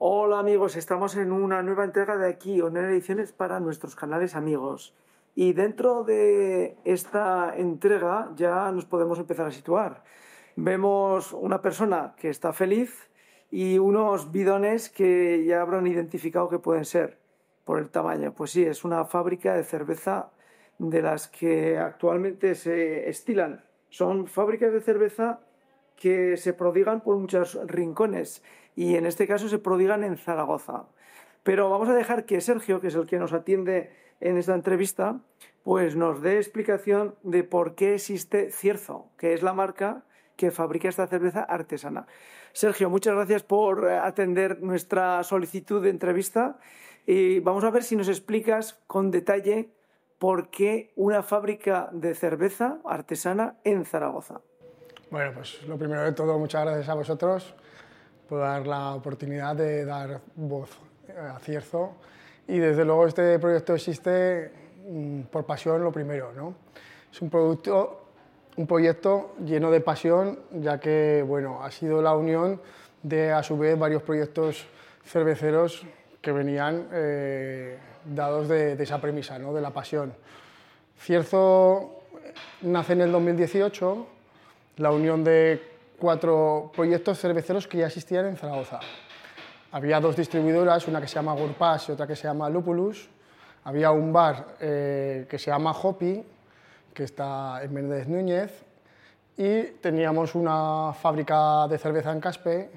Hola amigos, estamos en una nueva entrega de aquí, Honor Ediciones para nuestros canales amigos. Y dentro de esta entrega ya nos podemos empezar a situar. Vemos una persona que está feliz y unos bidones que ya habrán identificado que pueden ser por el tamaño. Pues sí, es una fábrica de cerveza de las que actualmente se estilan. Son fábricas de cerveza que se prodigan por muchos rincones y en este caso se prodigan en Zaragoza. Pero vamos a dejar que Sergio, que es el que nos atiende en esta entrevista, pues nos dé explicación de por qué existe Cierzo, que es la marca que fabrica esta cerveza artesana. Sergio, muchas gracias por atender nuestra solicitud de entrevista y vamos a ver si nos explicas con detalle por qué una fábrica de cerveza artesana en Zaragoza. Bueno, pues lo primero de todo, muchas gracias a vosotros por dar la oportunidad de dar voz a Cierzo. Y desde luego este proyecto existe mm, por pasión lo primero. ¿no? Es un, producto, un proyecto lleno de pasión, ya que bueno, ha sido la unión de a su vez varios proyectos cerveceros que venían eh, dados de, de, esa premisa, ¿no? de la pasión. Cierzo nace en el 2018, la unión de cuatro proyectos cerveceros que ya existían en Zaragoza. Había dos distribuidoras, una que se llama Gurpas y otra que se llama Lupulus. Había un bar eh, que se llama Hopi, que está en Méndez Núñez. Y teníamos una fábrica de cerveza en Caspe.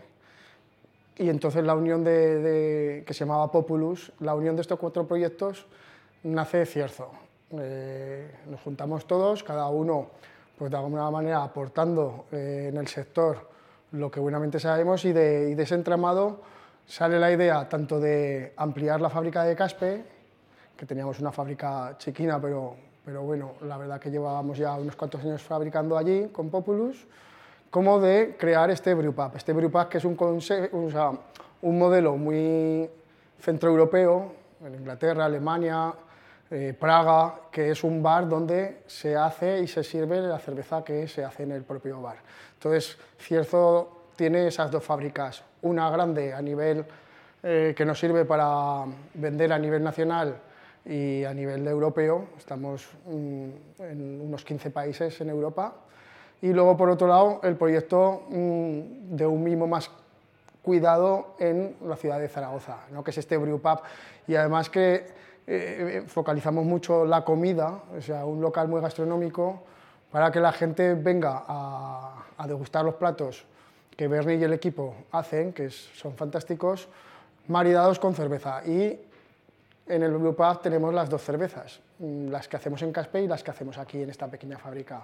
Y entonces la unión de, que se llamaba Populus, la unión de estos cuatro proyectos nace Cierzo. Eh, nos juntamos todos, cada uno pues de alguna manera aportando eh, en el sector lo que buenamente sabemos y de, ese entramado sale la idea tanto de ampliar la fábrica de Caspe, que teníamos una fábrica chiquina, pero, pero bueno, la verdad que llevábamos ya unos cuantos años fabricando allí con Populus, como de crear este Brewpub. Este Brewpub que es un, o sea, un modelo muy centroeuropeo, en Inglaterra, Alemania, eh, Praga, que es un bar donde se hace y se sirve la cerveza que se hace en el propio bar. Entonces, Cierzo tiene esas dos fábricas, una grande a nivel eh, que nos sirve para vender a nivel nacional y a nivel europeo, estamos mm, en unos 15 países en Europa, y luego por otro lado el proyecto mm, de un mimo más cuidado en la ciudad de Zaragoza, ¿no? que es este brewpub, y además que eh, focalizamos mucho la comida, o sea, un local muy gastronómico, para que la gente venga a, a degustar los platos que Bernie y el equipo hacen, que son fantásticos, maridados con cerveza. Y en el Blue Pub tenemos las dos cervezas, mm, las que hacemos en Caspe y las que hacemos aquí en esta pequeña fábrica.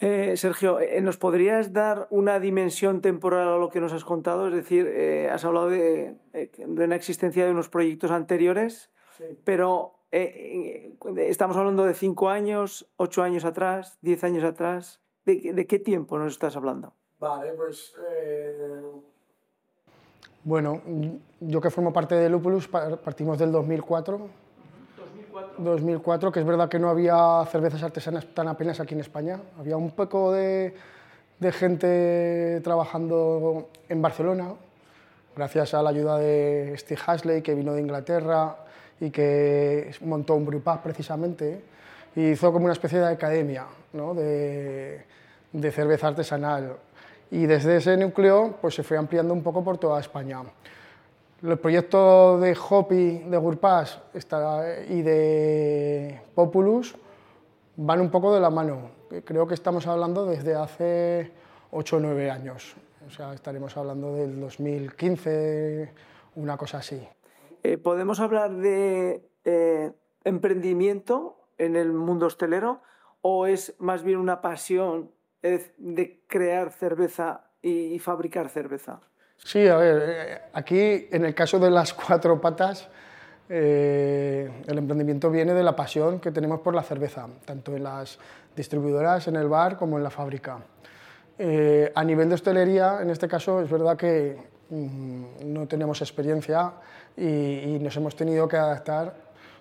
Eh, Sergio, eh, ¿nos podrías dar una dimensión temporal a lo que nos has contado? Es decir, eh, has hablado de, de, una existencia de unos proyectos anteriores pero eh, estamos hablando de cinco años, ocho años atrás, diez años atrás. ¿De, de qué tiempo nos estás hablando? Vale, pues. Eh... Bueno, yo que formo parte de Lupulus partimos del 2004. 2004. 2004, que es verdad que no había cervezas artesanas tan apenas aquí en España. Había un poco de, de gente trabajando en Barcelona, gracias a la ayuda de Steve Hasley, que vino de Inglaterra, y que montó un brewpub precisamente y hizo como una especie de academia ¿no? de, de, cerveza artesanal. Y desde ese núcleo pues, se fue ampliando un poco por toda España. El proyecto de Hopi, de Gurpas y de Populus van un poco de la mano. Creo que estamos hablando desde hace 8 o 9 años. O sea, estaremos hablando del 2015, una cosa así. Eh, ¿Podemos hablar de eh, emprendimiento en el mundo hostelero o es más bien una pasión de crear cerveza y fabricar cerveza? Sí, a ver, eh, aquí en el caso de las cuatro patas, eh, el emprendimiento viene de la pasión que tenemos por la cerveza, tanto en las distribuidoras, en el bar, como en la fábrica. Eh, a nivel de hostelería, en este caso, es verdad que mm, no tenemos experiencia y, nos hemos tenido que adaptar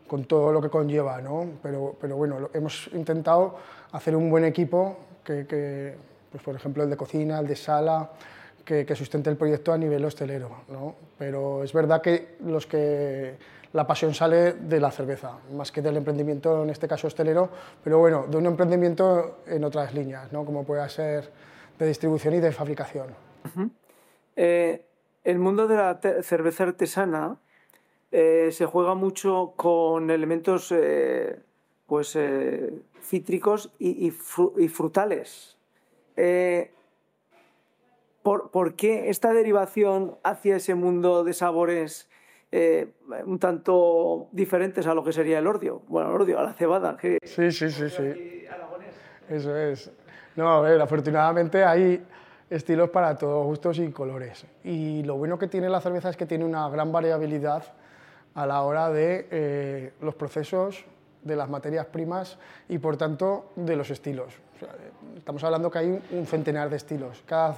con todo lo que conlleva, ¿no? pero, pero bueno, hemos intentado hacer un buen equipo, que, que pues por ejemplo el de cocina, el de sala, que, sustente el proyecto a nivel hostelero. ¿no? Pero es verdad que, los que la pasión sale de la cerveza, más que del emprendimiento, en este caso hostelero, pero bueno, de un emprendimiento en otras líneas, ¿no? como pueda ser de distribución y de fabricación. Eh, el mundo de la cerveza artesana eh, se juega mucho con elementos eh, pues, cítricos y, frutales. ¿Por, qué esta derivación hacia ese mundo de sabores un tanto diferentes a lo que sería el ordio? Bueno, el ordio, a la cebada. Que... Sí, sí, sí, sí. Eso es. No, a ver, afortunadamente hay estilos para todos gustos y colores. Y lo bueno que tiene la cerveza es que tiene una gran variabilidad a la hora de eh, los procesos, de las materias primas y por tanto de los estilos. Estamos hablando que hay un centenar de estilos. Cada,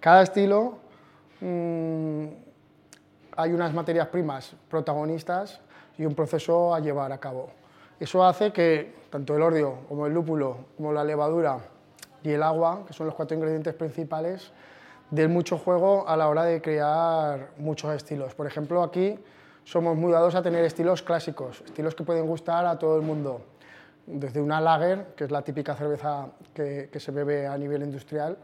cada estilo mm, hay unas materias primas protagonistas y un proceso a llevar a cabo. Eso hace que tanto el ordio como el lúpulo como la levadura y el agua, que son los cuatro ingredientes principales, den mucho juego a la hora de crear muchos estilos. Por ejemplo, aquí somos muy dados a tener estilos clásicos, estilos que pueden gustar a todo el mundo, desde una lager, que es la típica cerveza que, se bebe a nivel industrial,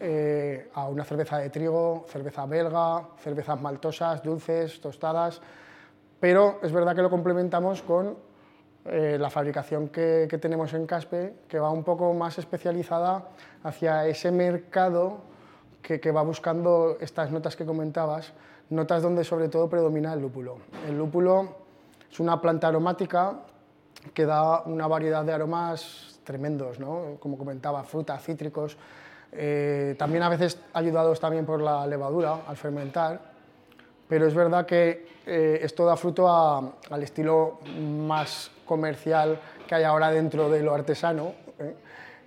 eh, a una cerveza de trigo, cerveza belga, cervezas maltosas, dulces, tostadas, pero es verdad que lo complementamos con eh, la fabricación que, tenemos en Caspe, que va un poco más especializada hacia ese mercado que, va buscando estas notas que comentabas, notas donde sobre todo predomina el lúpulo. El lúpulo es una planta aromática que da una variedad de aromas tremendos, ¿no? como comentaba, frutas, cítricos, eh, también a veces ayudados también por la levadura al fermentar, pero es verdad que eh, esto da fruto al estilo más comercial que hay ahora dentro de lo artesano, ¿eh?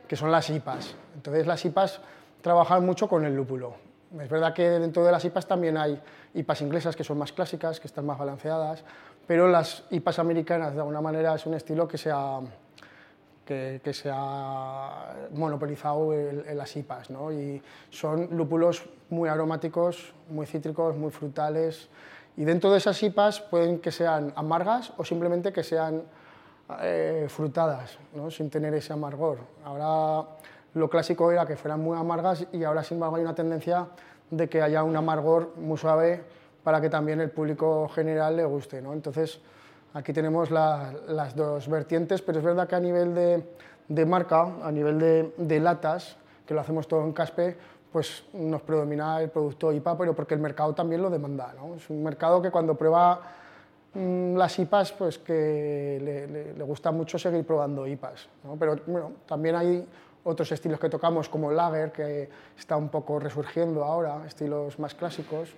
que son las IPAs. Entonces las IPAs trabajan mucho con el lúpulo. Es verdad que dentro de las IPAs también hay IPAs inglesas que son más clásicas, que están más balanceadas, pero las IPAs americanas de alguna manera es un estilo que se ha, que, ha monopolizado en, las IPAs. ¿no? Y son lúpulos muy aromáticos, muy cítricos, muy frutales. Y dentro de esas IPAs pueden que sean amargas o simplemente que sean eh, frutadas, ¿no? sin tener ese amargor. Ahora lo clásico era que fueran muy amargas y ahora sin embargo hay una tendencia de que haya un amargor muy suave para que también el público general le guste. ¿no? Entonces aquí tenemos las dos vertientes, pero es verdad que a nivel de, marca, a nivel de, latas, que lo hacemos todo en Caspe, pues nos predomina el producto IPA, pero porque el mercado también lo demanda. ¿no? Es un mercado que cuando prueba Mm, las IPAs, pues que le, gusta mucho seguir probando IPAs. Pero bueno, también hay otros estilos que tocamos, como Lager, que está un poco resurgiendo ahora, estilos más clásicos,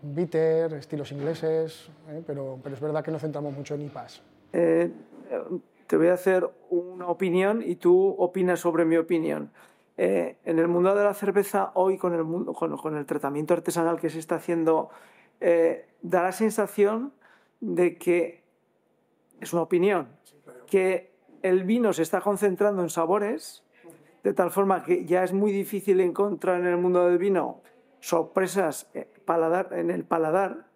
bitter, estilos ingleses, ¿eh? pero, pero, es verdad que nos centramos mucho en IPAs. Eh, te voy a hacer una opinión y tú opinas sobre mi opinión. Eh, en el mundo de la cerveza, hoy con el, mundo, con, con el tratamiento artesanal que se está haciendo, da la sensación de que, es una opinión, que el vino se está concentrando en sabores, de tal forma que ya es muy difícil encontrar en el mundo del vino sorpresas eh, paladar, en el paladar.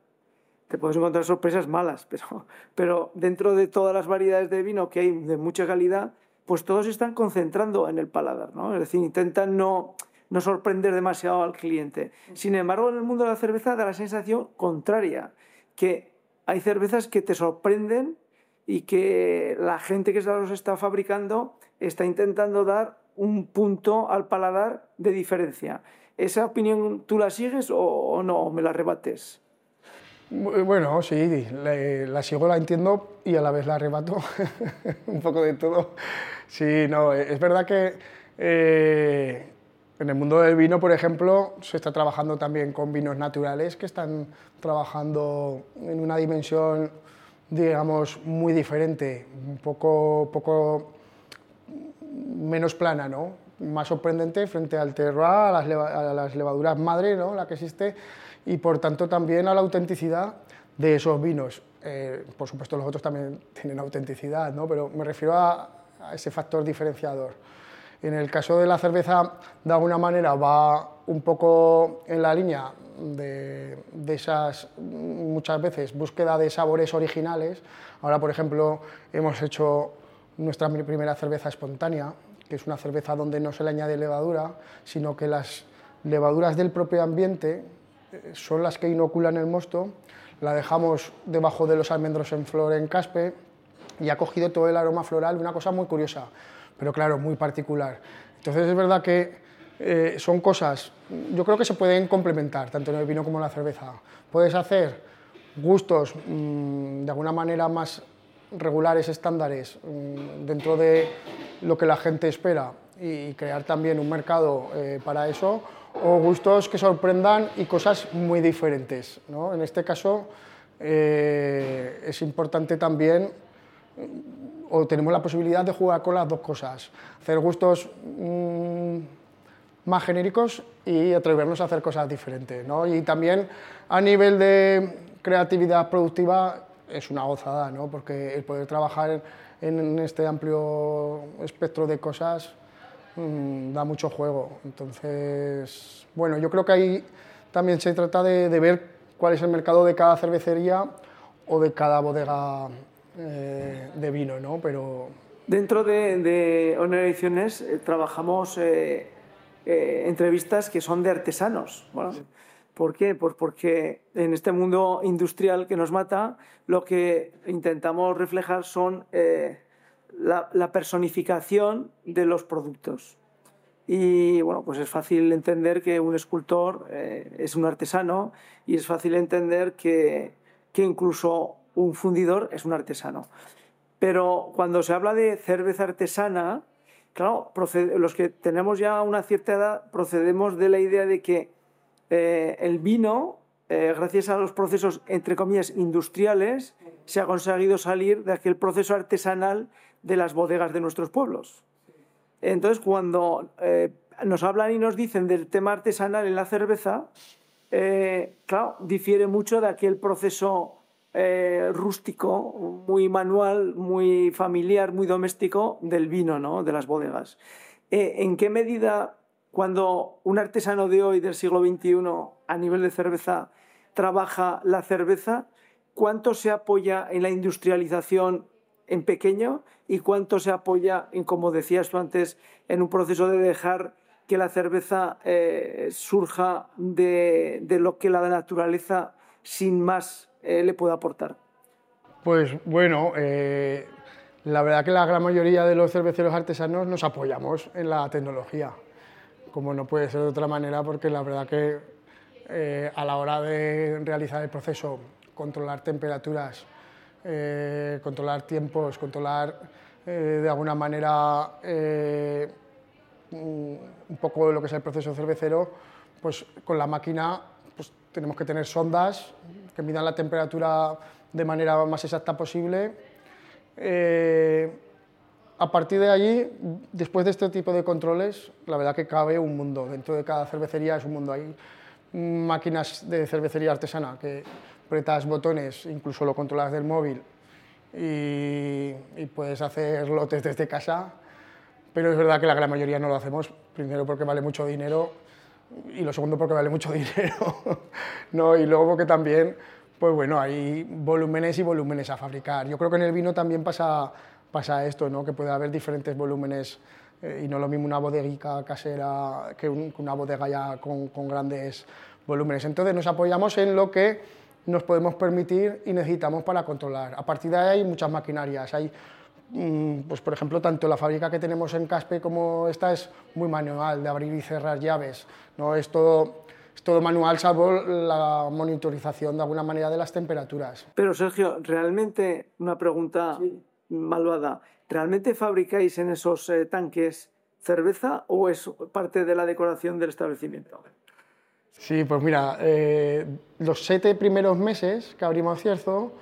Te puedes encontrar sorpresas malas, pero, pero dentro de todas las variedades de vino que hay de mucha calidad, pues todos están concentrando en el paladar, ¿no? Es decir, intentan no, no sorprender demasiado al cliente. Sin embargo, en el mundo de la cerveza da la sensación contraria, que hay cervezas que te sorprenden y que la gente que los está fabricando está intentando dar un punto al paladar de diferencia. ¿Esa opinión tú la sigues o, no? ¿Me la rebates? Bueno, sí, la, sigo, la entiendo y a la vez la rebato. un poco de todo. Sí, no, es verdad que eh, en el mundo del vino, por ejemplo, se está trabajando también con vinos naturales que están trabajando en una dimensión, digamos, muy diferente, un poco, poco menos plana, ¿no? más sorprendente frente al terroir, a las, levaduras madre, ¿no? la que existe, y por tanto también a la autenticidad de esos vinos. Eh, por supuesto, los otros también tienen autenticidad, ¿no? pero me refiero a ese factor diferenciador. En el caso de la cerveza, de alguna manera va un poco en la línea de, esas, muchas veces, búsqueda de sabores originales. Ahora, por ejemplo, hemos hecho nuestra primera cerveza espontánea, que es una cerveza donde no se le añade levadura, sino que las levaduras del propio ambiente eh, son las que inoculan el mosto. La dejamos debajo de los almendros en flor en caspe y ha cogido todo el aroma floral, una cosa muy curiosa, pero claro, muy particular. Entonces es verdad que eh, son cosas, yo creo que se pueden complementar, tanto en el vino como en la cerveza. Puedes hacer gustos mm, de alguna manera más regulares, estándares, mm, dentro de lo que la gente espera y crear también un mercado eh, para eso, o gustos que sorprendan y cosas muy diferentes. ¿no? En este caso eh, es importante también, o tenemos la posibilidad de jugar con las dos cosas, hacer gustos mm, más genéricos y atrevernos a hacer cosas diferentes. ¿no? Y también a nivel de creatividad productiva es una gozada, ¿no? porque el poder trabajar en este amplio espectro de cosas Mm, da mucho juego. Entonces, bueno, yo creo que ahí también se trata de, ver cuál es el mercado de cada cervecería o de cada bodega eh, de vino, ¿no? Pero... Dentro de, de Honor Ediciones eh, trabajamos eh, entrevistas que son de artesanos. Bueno, ¿Por qué? Pues porque en este mundo industrial que nos mata, lo que intentamos reflejar son la, personificación de los productos. Y bueno, pues es fácil entender que un escultor eh, es un artesano y es fácil entender que, que incluso un fundidor es un artesano. Pero cuando se habla de cerveza artesana, claro, los que tenemos ya una cierta edad procedemos de la idea de que eh, el vino, eh, gracias a los procesos, entre comillas, industriales, se ha conseguido salir de aquel proceso artesanal de las bodegas de nuestros pueblos. Entonces, cuando eh, nos hablan y nos dicen del tema artesanal en la cerveza, claro, difiere mucho de aquel proceso rústico, muy manual, muy familiar, muy doméstico del vino, ¿no? de las bodegas. ¿En qué medida, cuando un artesano de hoy, del siglo XXI, a nivel de cerveza, trabaja la cerveza, cuánto se apoya en la industrialización en pequeño y cuánto se apoya, como decías tú antes, en un proceso de dejar que la cerveza eh, surja de, lo que la naturaleza sin más eh, le puede aportar. Pues bueno, eh, la verdad que la gran mayoría de los cerveceros artesanos nos apoyamos en la tecnología, como no puede ser de otra manera, porque la verdad que a la hora de realizar el proceso, controlar temperaturas, eh, controlar tiempos, controlar eh, de alguna manera eh, un poco lo que es el proceso cervecero, pues con la máquina pues tenemos que tener sondas que midan la temperatura de manera más exacta posible. A partir de allí, después de este tipo de controles, la verdad que cabe un mundo. Dentro de cada cervecería es un mundo. Hay máquinas de cervecería artesana que apretas botones, incluso lo controlas del móvil y, puedes hacer lotes desde casa, pero es verdad que la gran mayoría no lo hacemos, primero porque vale mucho dinero y lo segundo porque vale mucho dinero, ¿no? y luego porque también, pues bueno, hay volúmenes y volúmenes a fabricar. Yo creo que en el vino también pasa, pasa esto, ¿no? que puede haber diferentes volúmenes eh, y no lo mismo una bodeguica casera que, una bodega ya con, con grandes volúmenes. Entonces nos apoyamos en lo que nos podemos permitir y necesitamos para controlar. A partir de ahí hay muchas maquinarias. Hay, mm, pues por ejemplo, tanto la fábrica que tenemos en Caspe como esta es muy manual, de abrir y cerrar llaves. ¿no? Es, todo, es todo manual, salvo la monitorización de alguna manera de las temperaturas. Pero Sergio, realmente, una pregunta malvada, ¿realmente fabricáis en esos eh, tanques cerveza o es parte de la decoración del establecimiento? Sí, pues mira, eh, los siete primeros meses que abrimos Cierzo,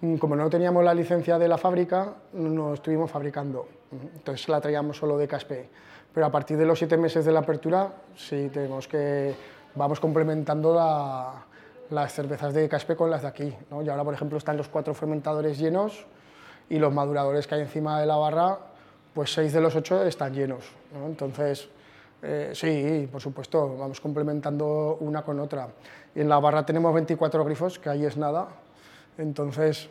mm, como no teníamos la licencia de la fábrica, no estuvimos fabricando. Entonces la traíamos solo de Caspe. Pero a partir de los siete meses de la apertura, sí tenemos que vamos complementando las cervezas de Caspe con las de aquí. Y ahora, por ejemplo, están los cuatro fermentadores llenos y los maduradores que hay encima de la barra pues seis de los ocho están llenos. ¿no? Entonces, eh, sí, por supuesto, vamos complementando una con otra. Y en la barra tenemos 24 grifos, que ahí es nada. Entonces,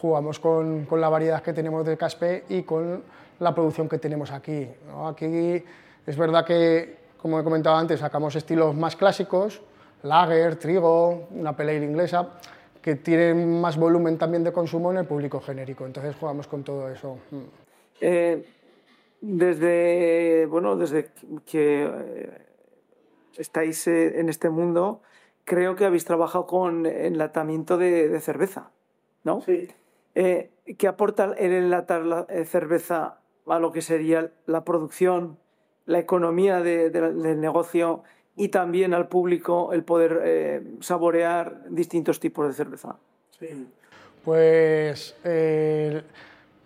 jugamos con, con la variedad que tenemos de Caspe y con la producción que tenemos aquí. ¿no? Aquí es verdad que, como he comentado antes, sacamos estilos más clásicos, lager, trigo, una pale ale inglesa, que tienen más volumen también de consumo en el público genérico. Entonces jugamos con todo eso. Mm. Eh, desde, bueno, desde que eh, estáis eh, en este mundo, creo que habéis trabajado con enlatamiento de, de cerveza, ¿no? Sí. Eh, ¿Qué aporta el enlatar la eh, cerveza a lo que sería la producción, la economía de- de- del negocio y también al público el poder eh, saborear distintos tipos de cerveza? Pues eh,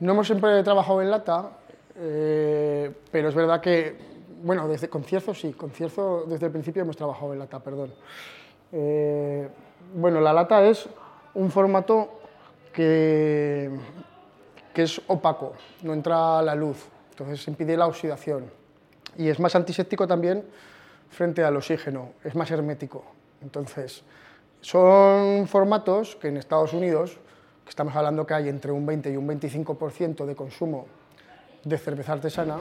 no hemos siempre trabajado en lata, eh, pero es verdad que, bueno, desde concierto sí, concierto desde el principio hemos trabajado en lata, perdón. Bueno, la lata es un formato que, que es opaco, no entra la luz, entonces impide la oxidación. Y es más antiséptico también frente al oxígeno, es más hermético. Entonces, son formatos que en Estados Unidos, que estamos hablando que hay entre un 20 y un 25% de consumo de cerveza artesana,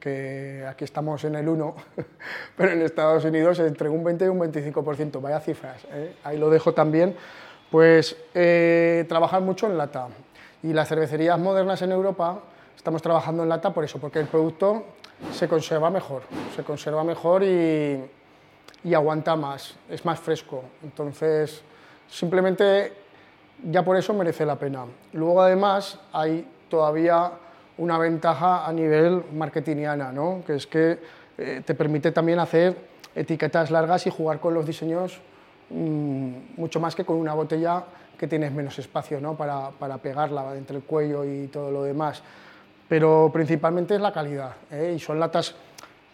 que aquí estamos en el 1, pero en Estados Unidos entre un 20 y un 25%, vaya cifras, ¿eh? ahí lo dejo también, pues eh, trabajan mucho en lata. Y las cervecerías modernas en Europa estamos trabajando en lata por eso, porque el producto se conserva mejor, se conserva mejor y, aguanta más, es más fresco. Entonces, simplemente ya por eso merece la pena. Luego, además, hay todavía una ventaja a nivel marketingiana, ¿no? que es que eh, te permite también hacer etiquetas largas y jugar con los diseños mm, mucho más que con una botella que tienes menos espacio ¿no? para, para pegarla entre el cuello y todo lo demás. Pero principalmente es la calidad, ¿eh? y son latas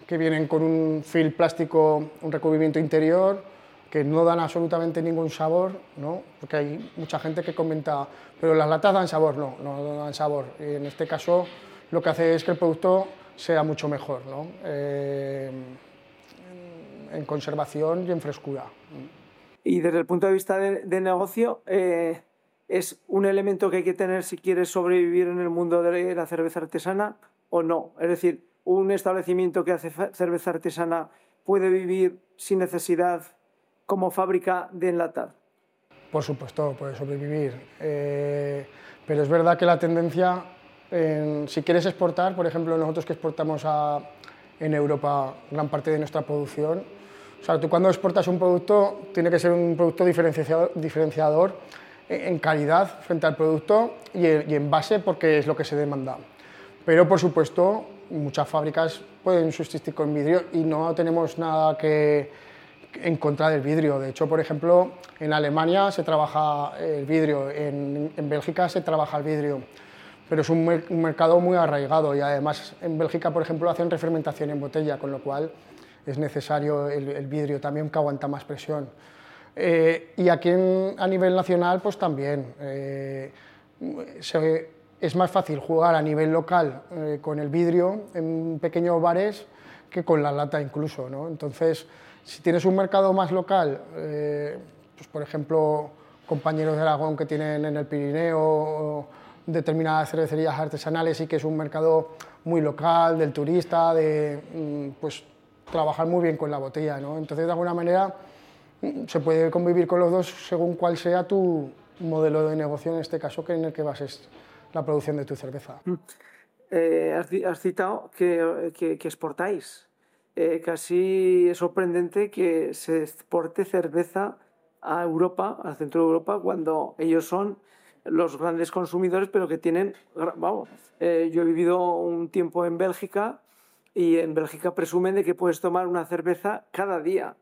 que vienen con un film plástico, un recubrimiento interior, que no dan absolutamente ningún sabor, ¿no? porque hay mucha gente que comenta, pero las latas dan sabor, no, no dan sabor. Y en este caso lo que hace es que el producto sea mucho mejor, ¿no? Eh, en conservación y en frescura. Y desde el punto de vista de, negocio, eh, ¿es un elemento que hay que tener si quieres sobrevivir en el mundo de la cerveza artesana o no? Es decir, un establecimiento que hace cerveza artesana puede vivir sin necesidad como fábrica de enlatar. Por supuesto, puede sobrevivir. Eh, pero es verdad que la tendencia, en- si quieres exportar, por ejemplo, nosotros que exportamos a, en Europa gran parte de nuestra producción, o sea, tú cuando exportas un producto, tiene que ser un producto diferenciador, diferenciador en calidad frente al producto y en, base porque es lo que se demanda. Pero, por supuesto, muchas fábricas pueden subsistir con vidrio y no tenemos nada que, en contra del vidrio. De hecho, por ejemplo, en Alemania se trabaja el vidrio, en, en Bélgica se trabaja el vidrio, pero es un mercado muy arraigado y además en Bélgica, por ejemplo, hacen refermentación en botella, con lo cual es necesario el, el vidrio también que aguanta más presión. Eh, y aquí a nivel nacional, pues también. eh, se- es más fácil jugar a nivel local eh, con el vidrio en pequeños bares que con la lata incluso. ¿no? Entonces, si tienes un mercado más local, eh, pues por ejemplo, compañeros de Aragón que tienen en el Pirineo determinadas cervecerías artesanales y que es un mercado muy local, del turista, de mm, pues trabajar muy bien con la botella. ¿no? Entonces, de alguna manera, se puede convivir con los dos según cuál sea tu modelo de negocio, en este caso, que en el que bases la producción de tu cerveza. Eh, has, citado que, que- que exportáis. Eh, casi es sorprendente que se exporte cerveza a Europa, al centro de Europa, cuando ellos son los grandes consumidores, pero que tienen, vamos, eh, yo he vivido un tiempo en Bélgica y en Bélgica presumen de que puedes tomar una cerveza cada día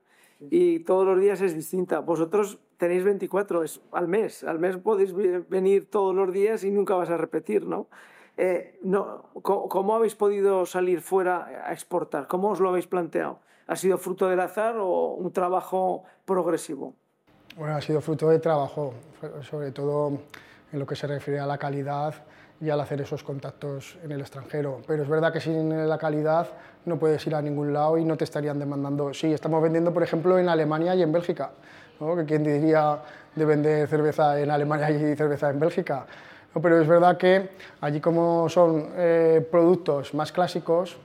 y todos los días es distinta. Vosotros tenéis 24 es al mes, al mes podéis venir todos los días y nunca vas a repetir, ¿no? Eh, no ¿cómo, cómo habéis podido salir fuera a exportar? ¿Cómo os lo habéis planteado? ¿Ha sido fruto del azar o un trabajo progresivo? Bueno, ha sido fruto de trabajo, sobre todo en lo que se refiere a la calidad y al hacer esos contactos en el extranjero. Pero es verdad que sin la calidad no puedes ir a ningún lado y no te estarían demandando. Sí, estamos vendiendo, por ejemplo, en Alemania y en Bélgica. ¿no? Quién diría de vender cerveza en Alemania y cerveza en Bélgica. pero es verdad que allí como son eh, productos más clásicos,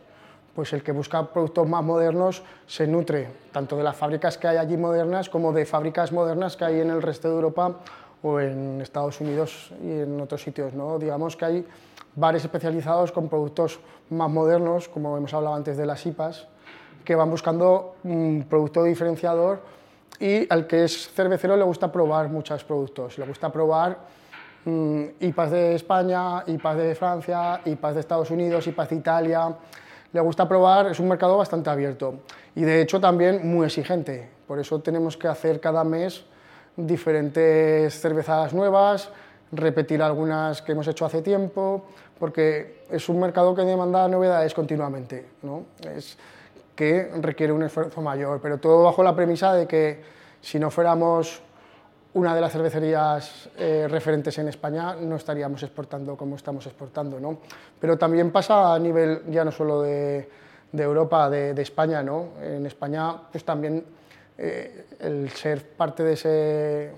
pues el que busca productos más modernos se nutre tanto de las fábricas que hay allí modernas como de fábricas modernas que hay en el resto de Europa o en Estados Unidos y en otros sitios. ¿no? Digamos que hay bares especializados con productos más modernos, como hemos hablado antes de las IPAs, que van buscando un producto diferenciador y al que es cervecero le gusta probar muchos productos. Le gusta probar mmm, IPAs de España, IPAs de Francia, IPAs de Estados Unidos, IPAs de Italia. Le gusta probar, es un mercado bastante abierto y de hecho también muy exigente. Por eso tenemos que hacer cada mes diferentes cervezas nuevas, repetir algunas que hemos hecho hace tiempo, porque es un mercado que demanda novedades continuamente, ¿no? es que requiere un esfuerzo mayor, pero todo bajo la premisa de que si no fuéramos una de las cervecerías eh, referentes en España, no estaríamos exportando como estamos exportando. ¿no? Pero también pasa a nivel ya no solo de, de Europa, de, de, España. ¿no? En España, pues también eh, el ser parte de, ese,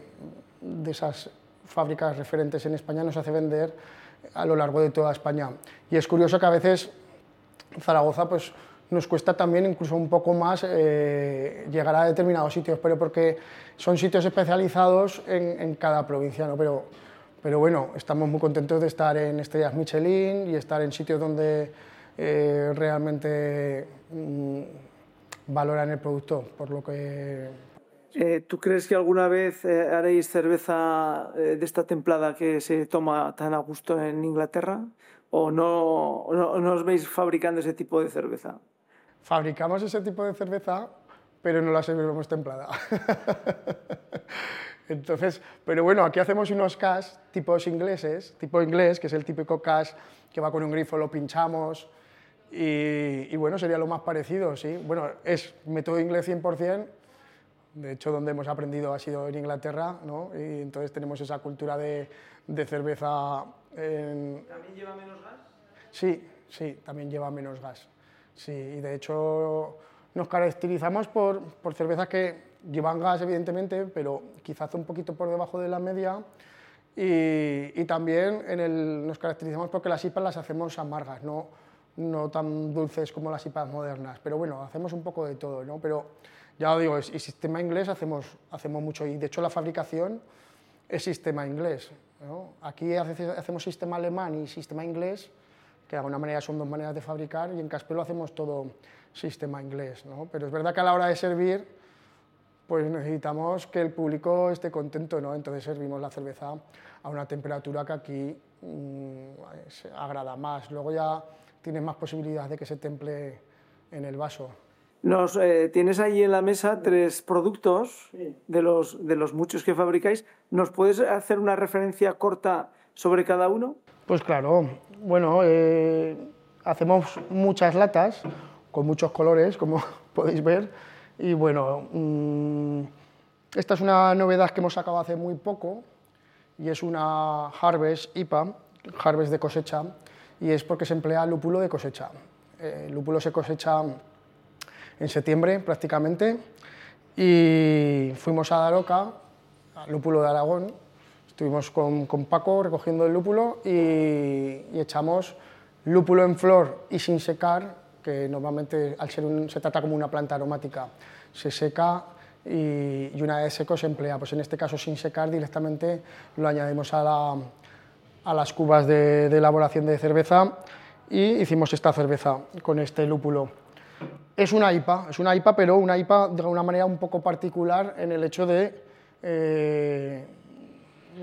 de esas fábricas referentes en España nos hace vender a lo largo de toda España. Y es curioso que a veces Zaragoza pues, nos cuesta también incluso un poco más eh, llegar a determinados sitios, pero porque son sitios especializados en, cada provincia. ¿no? Pero, pero bueno, estamos muy contentos de estar en estrellas Michelin y estar en sitios donde eh, realmente mmm, valoran el producto, por lo que eh, ¿Tú crees que alguna vez eh, haréis cerveza eh, de esta templada que se toma tan a gusto en Inglaterra? ¿O no, no, no, os veis fabricando ese tipo de cerveza? Fabricamos ese tipo de cerveza, pero no la servimos templada. Entonces, pero bueno, aquí hacemos unos cash tipos ingleses, tipo inglés, que es el típico cash que va con un grifo, lo pinchamos, y, y bueno, sería lo más parecido, sí. Bueno, es método inglés 100%, de hecho, donde hemos aprendido ha sido en Inglaterra, ¿no? y entonces tenemos esa cultura de, de cerveza. En... ¿También lleva menos gas? Sí, sí, también lleva menos gas. Sí, y de hecho nos caracterizamos por, por cervezas que llevan gas, evidentemente, pero quizás un poquito por debajo de la media. Y, y también en el, nos caracterizamos porque las IPAs las hacemos amargas, no, no tan dulces como las IPAs modernas. Pero bueno, hacemos un poco de todo, ¿no? Pero, ya os digo, sistema inglés hacemos, hacemos mucho y de hecho la fabricación es sistema inglés. ¿no? Aquí hacemos sistema alemán y sistema inglés, que de alguna manera son dos maneras de fabricar, y en Caspelo hacemos todo sistema inglés. ¿no? Pero es verdad que a la hora de servir, pues necesitamos que el público esté contento, ¿no? entonces servimos la cerveza a una temperatura que aquí mmm, agrada más. Luego ya tienes más posibilidad de que se temple en el vaso. Nos, eh, tienes ahí en la mesa tres productos de, los, de los muchos que fabricáis. ¿Nos puedes hacer una referencia corta sobre cada uno? Pues claro, bueno, eh, hacemos muchas latas con muchos colores, como podéis ver. Y bueno, mmm, esta es una novedad que hemos sacado hace muy poco y es una Harvest IPA, Harvest de cosecha, y es porque se emplea lúpulo de cosecha. Eh, el lúpulo se cosecha en septiembre prácticamente y fuimos a Daroca, al lúpulo de Aragón, estuvimos con, con Paco recogiendo el lúpulo y, y, echamos lúpulo en flor y sin secar, que normalmente al ser un, se trata como una planta aromática, se seca y, y, una vez seco se emplea, pues en este caso sin secar directamente lo añadimos a, la, a las cubas de, elaboración de cerveza y hicimos esta cerveza con este lúpulo. Es una IPA, es una IPA, pero una IPA de una manera un poco particular en el hecho de eh,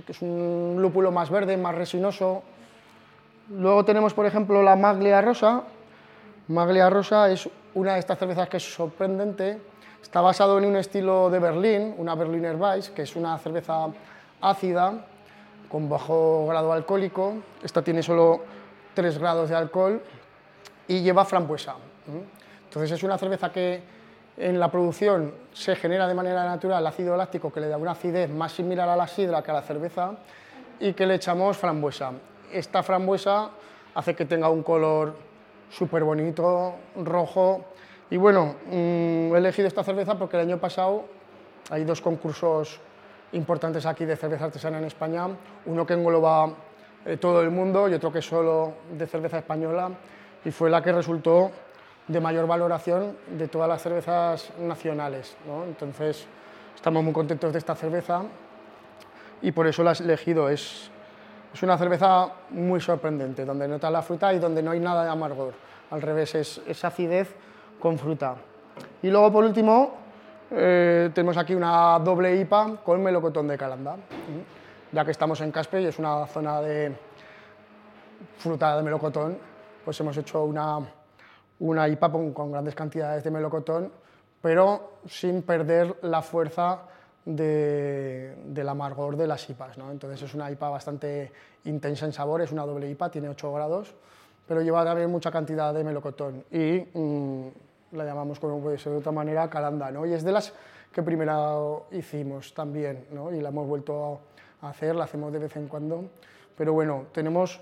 que es un lúpulo más verde, más resinoso. Luego tenemos, por ejemplo, la Maglia Rosa. Maglia Rosa es una de estas cervezas que es sorprendente. Está basado en un estilo de Berlín, una Berliner Weiss, que es una cerveza ácida, con bajo grado alcohólico. Esta tiene solo 3 grados de alcohol y lleva frambuesa. Entonces es una cerveza que en la producción se genera de manera natural ácido láctico que le da una acidez más similar a la sidra que a la cerveza y que le echamos frambuesa. esta frambuesa hace que tenga un color súper bonito, rojo. Y bueno, mm, he elegido esta cerveza porque el año pasado hay dos concursos importantes aquí de cerveza artesana en España, uno que engloba eh, todo el mundo y otro que es solo de cerveza española, y fue la que resultó de mayor valoración de todas las cervezas nacionales. Entonces, estamos muy contentos de esta cerveza y por eso la he elegido. Es, una cerveza muy sorprendente, donde nota la fruta y donde no hay nada de amargor. Al revés, es, es acidez con fruta. Y luego, por último, eh, tenemos aquí una doble IPA con melocotón de calanda. Ya que estamos en Caspe y es una zona de fruta de melocotón, pues hemos hecho una, una IPA con, grandes cantidades de melocotón, pero sin perder la fuerza del amargor de las IPAs. ¿no? Entonces es una IPA bastante intensa en sabor, es una doble IPA, tiene 8 grados, pero lleva también mucha cantidad de melocotón. Y mm, la llamamos, como puede ser de otra manera, calanda, ¿no? Y es de las que primero hicimos también, ¿no? Y la hemos vuelto a hacer, la hacemos de vez en cuando. Pero bueno, tenemos,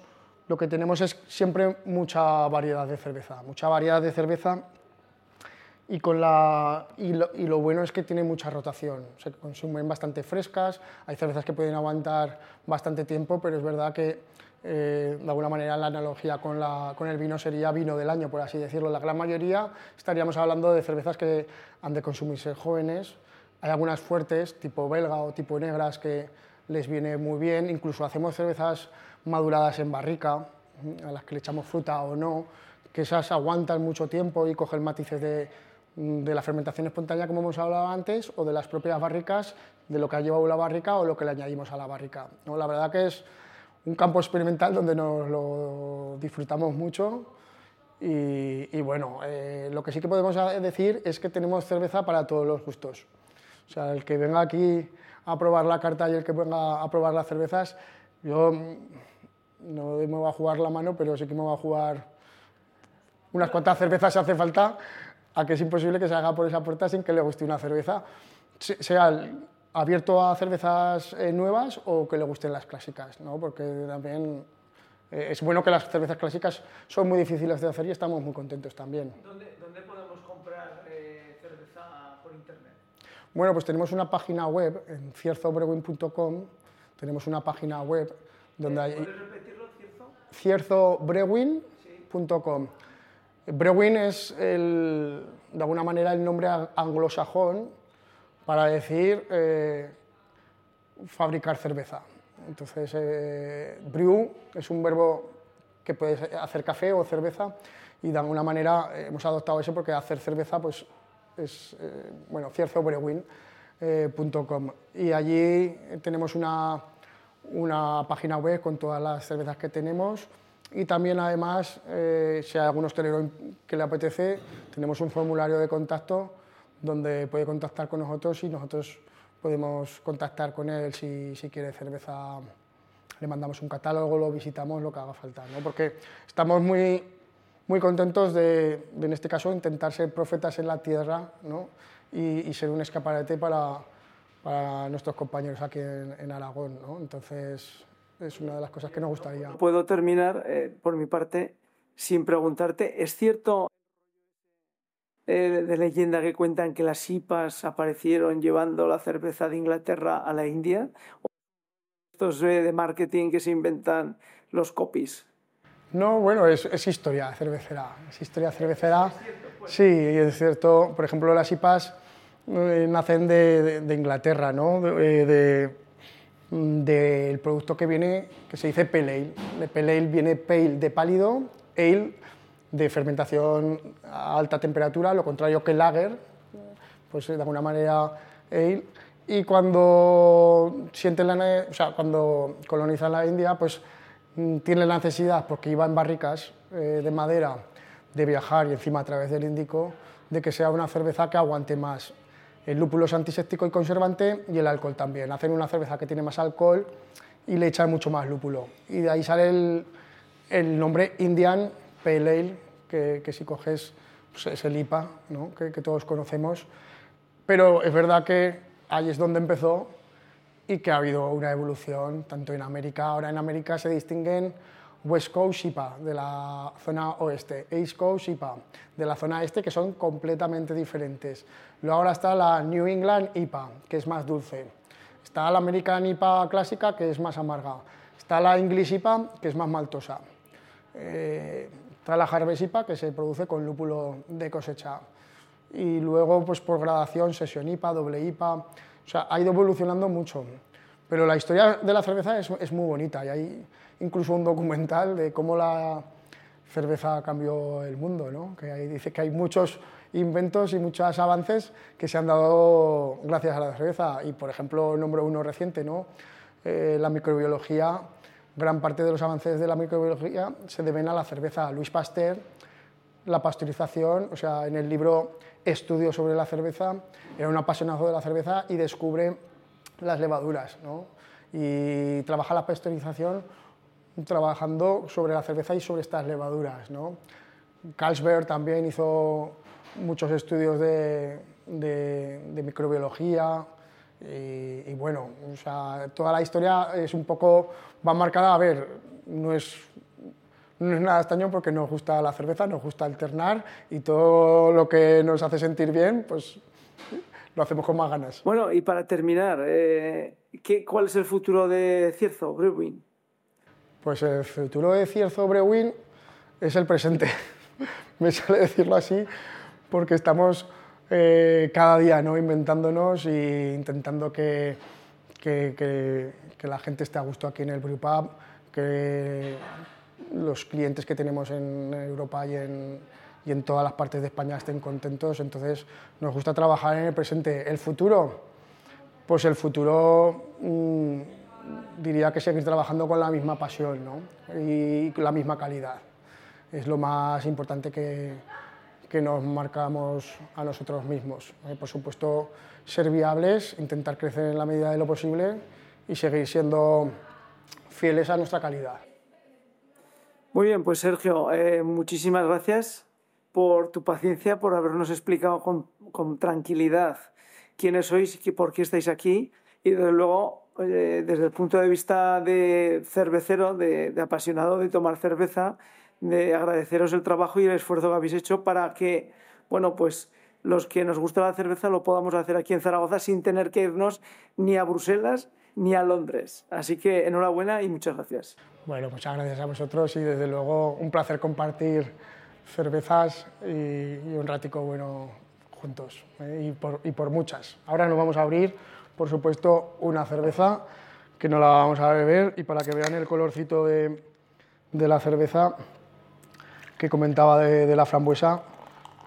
lo que tenemos es siempre mucha variedad de cerveza, mucha variedad de cerveza y, con la, y, lo, y lo bueno es que tiene mucha rotación, se consumen bastante frescas, hay cervezas que pueden aguantar bastante tiempo, pero es verdad que eh, de alguna manera la analogía con, la, con, el vino sería vino del año, por así decirlo. La gran mayoría estaríamos hablando de cervezas que han de consumirse jóvenes. Hay algunas fuertes, tipo belga o tipo negras, que les viene muy bien. Incluso hacemos cervezas maduradas en barrica, a las que le echamos fruta o no, que esas aguantan mucho tiempo y cogen matices de, de la fermentación espontánea, como hemos hablado antes, o de las propias barricas, de lo que ha llevado la barrica o lo que le añadimos a la barrica. ¿no? La verdad que es un campo experimental donde nos lo disfrutamos mucho y, bueno, eh, lo que sí que podemos decir es que tenemos cerveza para todos los gustos. O sea, el que venga aquí a probar la carta y el que venga a probar las cervezas, yo no me voy a jugar la mano, pero sí que me voy a jugar unas cuantas cervezas si hace falta, a que es imposible que se haga por esa puerta sin que le guste una cerveza, sea abierto a cervezas eh, nuevas o que le gusten las clásicas, ¿no? porque también eh, es bueno que las cervezas clásicas son muy difíciles de hacer y estamos muy contentos también. ¿Dónde, dónde podemos comprar eh, cerveza por internet? Bueno, pues tenemos una página web en cierzobrewin.com, tenemos una página web donde hay... ¿Puedes repetirlo, Cierzo? cierzobrewin.com. Brewin es, el, de alguna manera, el nombre anglosajón para decir eh, fabricar cerveza. Entonces, eh, brew es un verbo que puede hacer café o cerveza y de alguna manera eh, hemos adoptado eso porque hacer cerveza pues es, bueno, cierzobrewin.com y allí tenemos una, una página web con todas las cervezas que tenemos y también además, si hay algún hostelero que le apetece, tenemos un formulario de contacto donde puede contactar con nosotros y nosotros podemos contactar con él si, si quiere cerveza. Le mandamos un catálogo, lo visitamos, lo que haga falta, ¿no? porque estamos muy, muy contentos de, en este caso, intentar ser profetas en la tierra ¿no? y, ser un escaparate para, para nuestros compañeros aquí en, Aragón. ¿no? Entonces, es una de las cosas que nos gustaría. Puedo terminar, eh, por mi parte, sin preguntarte, ¿es cierto eh, de leyenda que cuentan que las IPAs aparecieron llevando la cerveza de Inglaterra a la India? estos de marketing que se inventan los copies? No, bueno, es, es historia cervecera. Es historia cervecera. Sí, es cierto. Por ejemplo, las IPAs eh, nacen de, de, Inglaterra, ¿no? Eh, del producto que viene, que se dice Pale Ale. De Pale Ale viene Pale de pálido, Ale de fermentación a alta temperatura, lo contrario que lager, pues de alguna manera ale. Y cuando, sienten la, o sea, cuando colonizan la India, pues mm, tienen la necesidad, porque iba en barricas eh, de madera, de viajar y encima a través del Índico, de que sea una cerveza que aguante más. El lúpulo es antiséptico y conservante y el alcohol también. Hacen una cerveza que tiene más alcohol y le echan mucho más lúpulo. Y de ahí sale el, el nombre Indian Pale Ale, que, si coges pues es el IPA, que, todos conocemos. Pero es verdad que ahí es donde empezó y que ha habido una evolución tanto en América, ahora en América se distinguen West Coast IPA de la zona oeste, East Coast IPA de la zona este, que son completamente diferentes. Luego ahora está la New England IPA, que es más dulce. Está la American IPA clásica, que es más amarga. Está la English IPA, que es más maltosa. Eh, está la Harvest que se produce con lúpulo de cosecha. Y luego, pues por gradación, sesión IPA, doble IPA. O sea, ha ido evolucionando mucho. Pero la historia de la cerveza es, es muy bonita y hay incluso un documental de cómo la cerveza cambió el mundo, ¿no? que ahí dice que hay muchos inventos y muchos avances que se han dado gracias a la cerveza. Y, por ejemplo, nombro uno reciente, ¿no? Eh, la microbiología, gran parte de los avances de la microbiología se deben a la cerveza. Luis Pasteur, la pasteurización, o sea, en el libro Estudio sobre la cerveza, era un apasionado de la cerveza y descubre las levaduras, ¿no? y trabaja la pasteurización trabajando sobre la cerveza y sobre estas levaduras. ¿no? Carlsberg también hizo muchos estudios de, de, microbiología y, bueno, o sea, toda la historia es un poco, va marcada, a ver, no es, no es nada extraño porque nos gusta la cerveza, nos gusta alternar y todo lo que nos hace sentir bien, pues lo hacemos con más ganas. Bueno, y para terminar, eh, ¿qué, ¿cuál es el futuro de Cierzo Brewing? Pues el futuro de Cierzo Brewing es el presente. Me sale decirlo así porque estamos eh, cada día ¿no? inventándonos e intentando que, que, que, la gente esté a gusto aquí en el Brewpub, que los clientes que tenemos en Europa y en, y en todas las partes de España estén contentos. Entonces nos gusta trabajar en el presente. ¿El futuro? Pues el futuro... Mmm, diría que seguir trabajando con la misma pasión ¿no? y la misma calidad. Es lo más importante que, que nos marcamos a nosotros mismos. ¿eh? Por supuesto, ser viables, intentar crecer en la medida de lo posible y seguir siendo fieles a nuestra calidad. Muy bien, pues Sergio, eh, muchísimas gracias por tu paciencia, por habernos explicado con, con tranquilidad quiénes sois y por qué estáis aquí y desde luego desde el punto de vista de cervecero, de, apasionado de tomar cerveza, de agradeceros el trabajo y el esfuerzo que habéis hecho para que, bueno, pues los que nos gusta la cerveza lo podamos hacer aquí en Zaragoza sin tener que irnos ni a Bruselas ni a Londres. Así que enhorabuena y muchas gracias. Bueno, muchas gracias a vosotros y desde luego un placer compartir cervezas y, un ratico bueno juntos ¿eh? y, por, y por muchas. Ahora nos vamos a abrir por supuesto, una cerveza que no la vamos a beber y para que vean el colorcito de, de la cerveza que comentaba de, la frambuesa,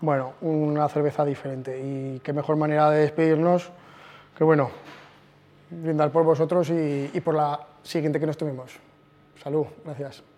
bueno, una cerveza diferente y qué mejor manera de despedirnos que, bueno, brindar por vosotros y, y por la siguiente que nos tuvimos. Salud, gracias.